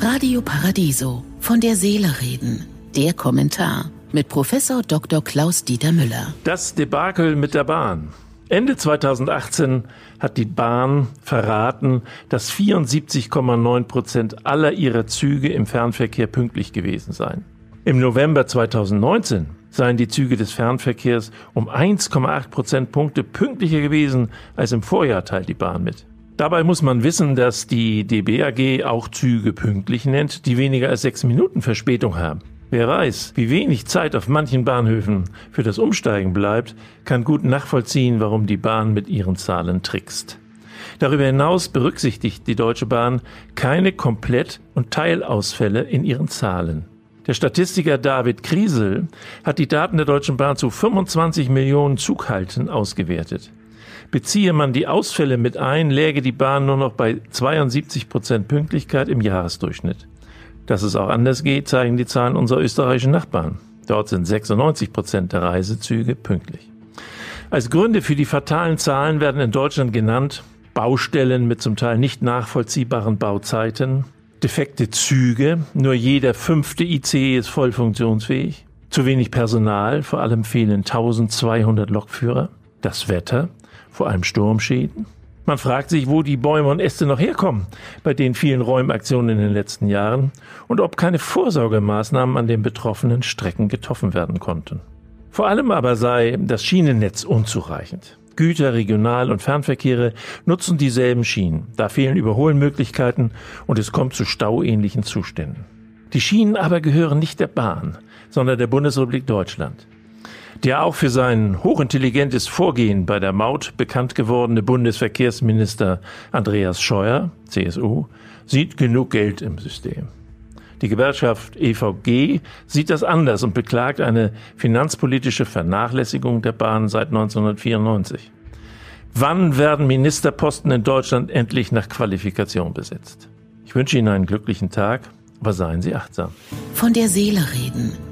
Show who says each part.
Speaker 1: Radio Paradiso. Von der Seele reden. Der Kommentar mit Professor Dr. Klaus Dieter Müller.
Speaker 2: Das Debakel mit der Bahn. Ende 2018 hat die Bahn verraten, dass 74,9 Prozent aller ihrer Züge im Fernverkehr pünktlich gewesen seien. Im November 2019 seien die Züge des Fernverkehrs um 1,8 Prozentpunkte pünktlicher gewesen als im Vorjahr, teilt die Bahn mit. Dabei muss man wissen, dass die DBAG auch Züge pünktlich nennt, die weniger als sechs Minuten Verspätung haben. Wer weiß, wie wenig Zeit auf manchen Bahnhöfen für das Umsteigen bleibt, kann gut nachvollziehen, warum die Bahn mit ihren Zahlen trickst. Darüber hinaus berücksichtigt die Deutsche Bahn keine Komplett- und Teilausfälle in ihren Zahlen. Der Statistiker David Kriesel hat die Daten der Deutschen Bahn zu 25 Millionen Zughalten ausgewertet. Beziehe man die Ausfälle mit ein, läge die Bahn nur noch bei 72 Prozent Pünktlichkeit im Jahresdurchschnitt. Dass es auch anders geht, zeigen die Zahlen unserer österreichischen Nachbarn. Dort sind 96 Prozent der Reisezüge pünktlich. Als Gründe für die fatalen Zahlen werden in Deutschland genannt Baustellen mit zum Teil nicht nachvollziehbaren Bauzeiten, defekte Züge, nur jeder fünfte IC ist voll funktionsfähig, zu wenig Personal, vor allem fehlen 1200 Lokführer, das Wetter, vor allem Sturmschäden, man fragt sich, wo die Bäume und Äste noch herkommen bei den vielen Räumaktionen in den letzten Jahren und ob keine Vorsorgemaßnahmen an den betroffenen Strecken getroffen werden konnten. Vor allem aber sei das Schienennetz unzureichend. Güter, Regional- und Fernverkehre nutzen dieselben Schienen. Da fehlen Überholmöglichkeiten und es kommt zu stauähnlichen Zuständen. Die Schienen aber gehören nicht der Bahn, sondern der Bundesrepublik Deutschland. Der auch für sein hochintelligentes Vorgehen bei der Maut bekannt gewordene Bundesverkehrsminister Andreas Scheuer, CSU, sieht genug Geld im System. Die Gewerkschaft EVG sieht das anders und beklagt eine finanzpolitische Vernachlässigung der Bahn seit 1994. Wann werden Ministerposten in Deutschland endlich nach Qualifikation besetzt? Ich wünsche Ihnen einen glücklichen Tag, aber seien Sie achtsam.
Speaker 1: Von der Seele reden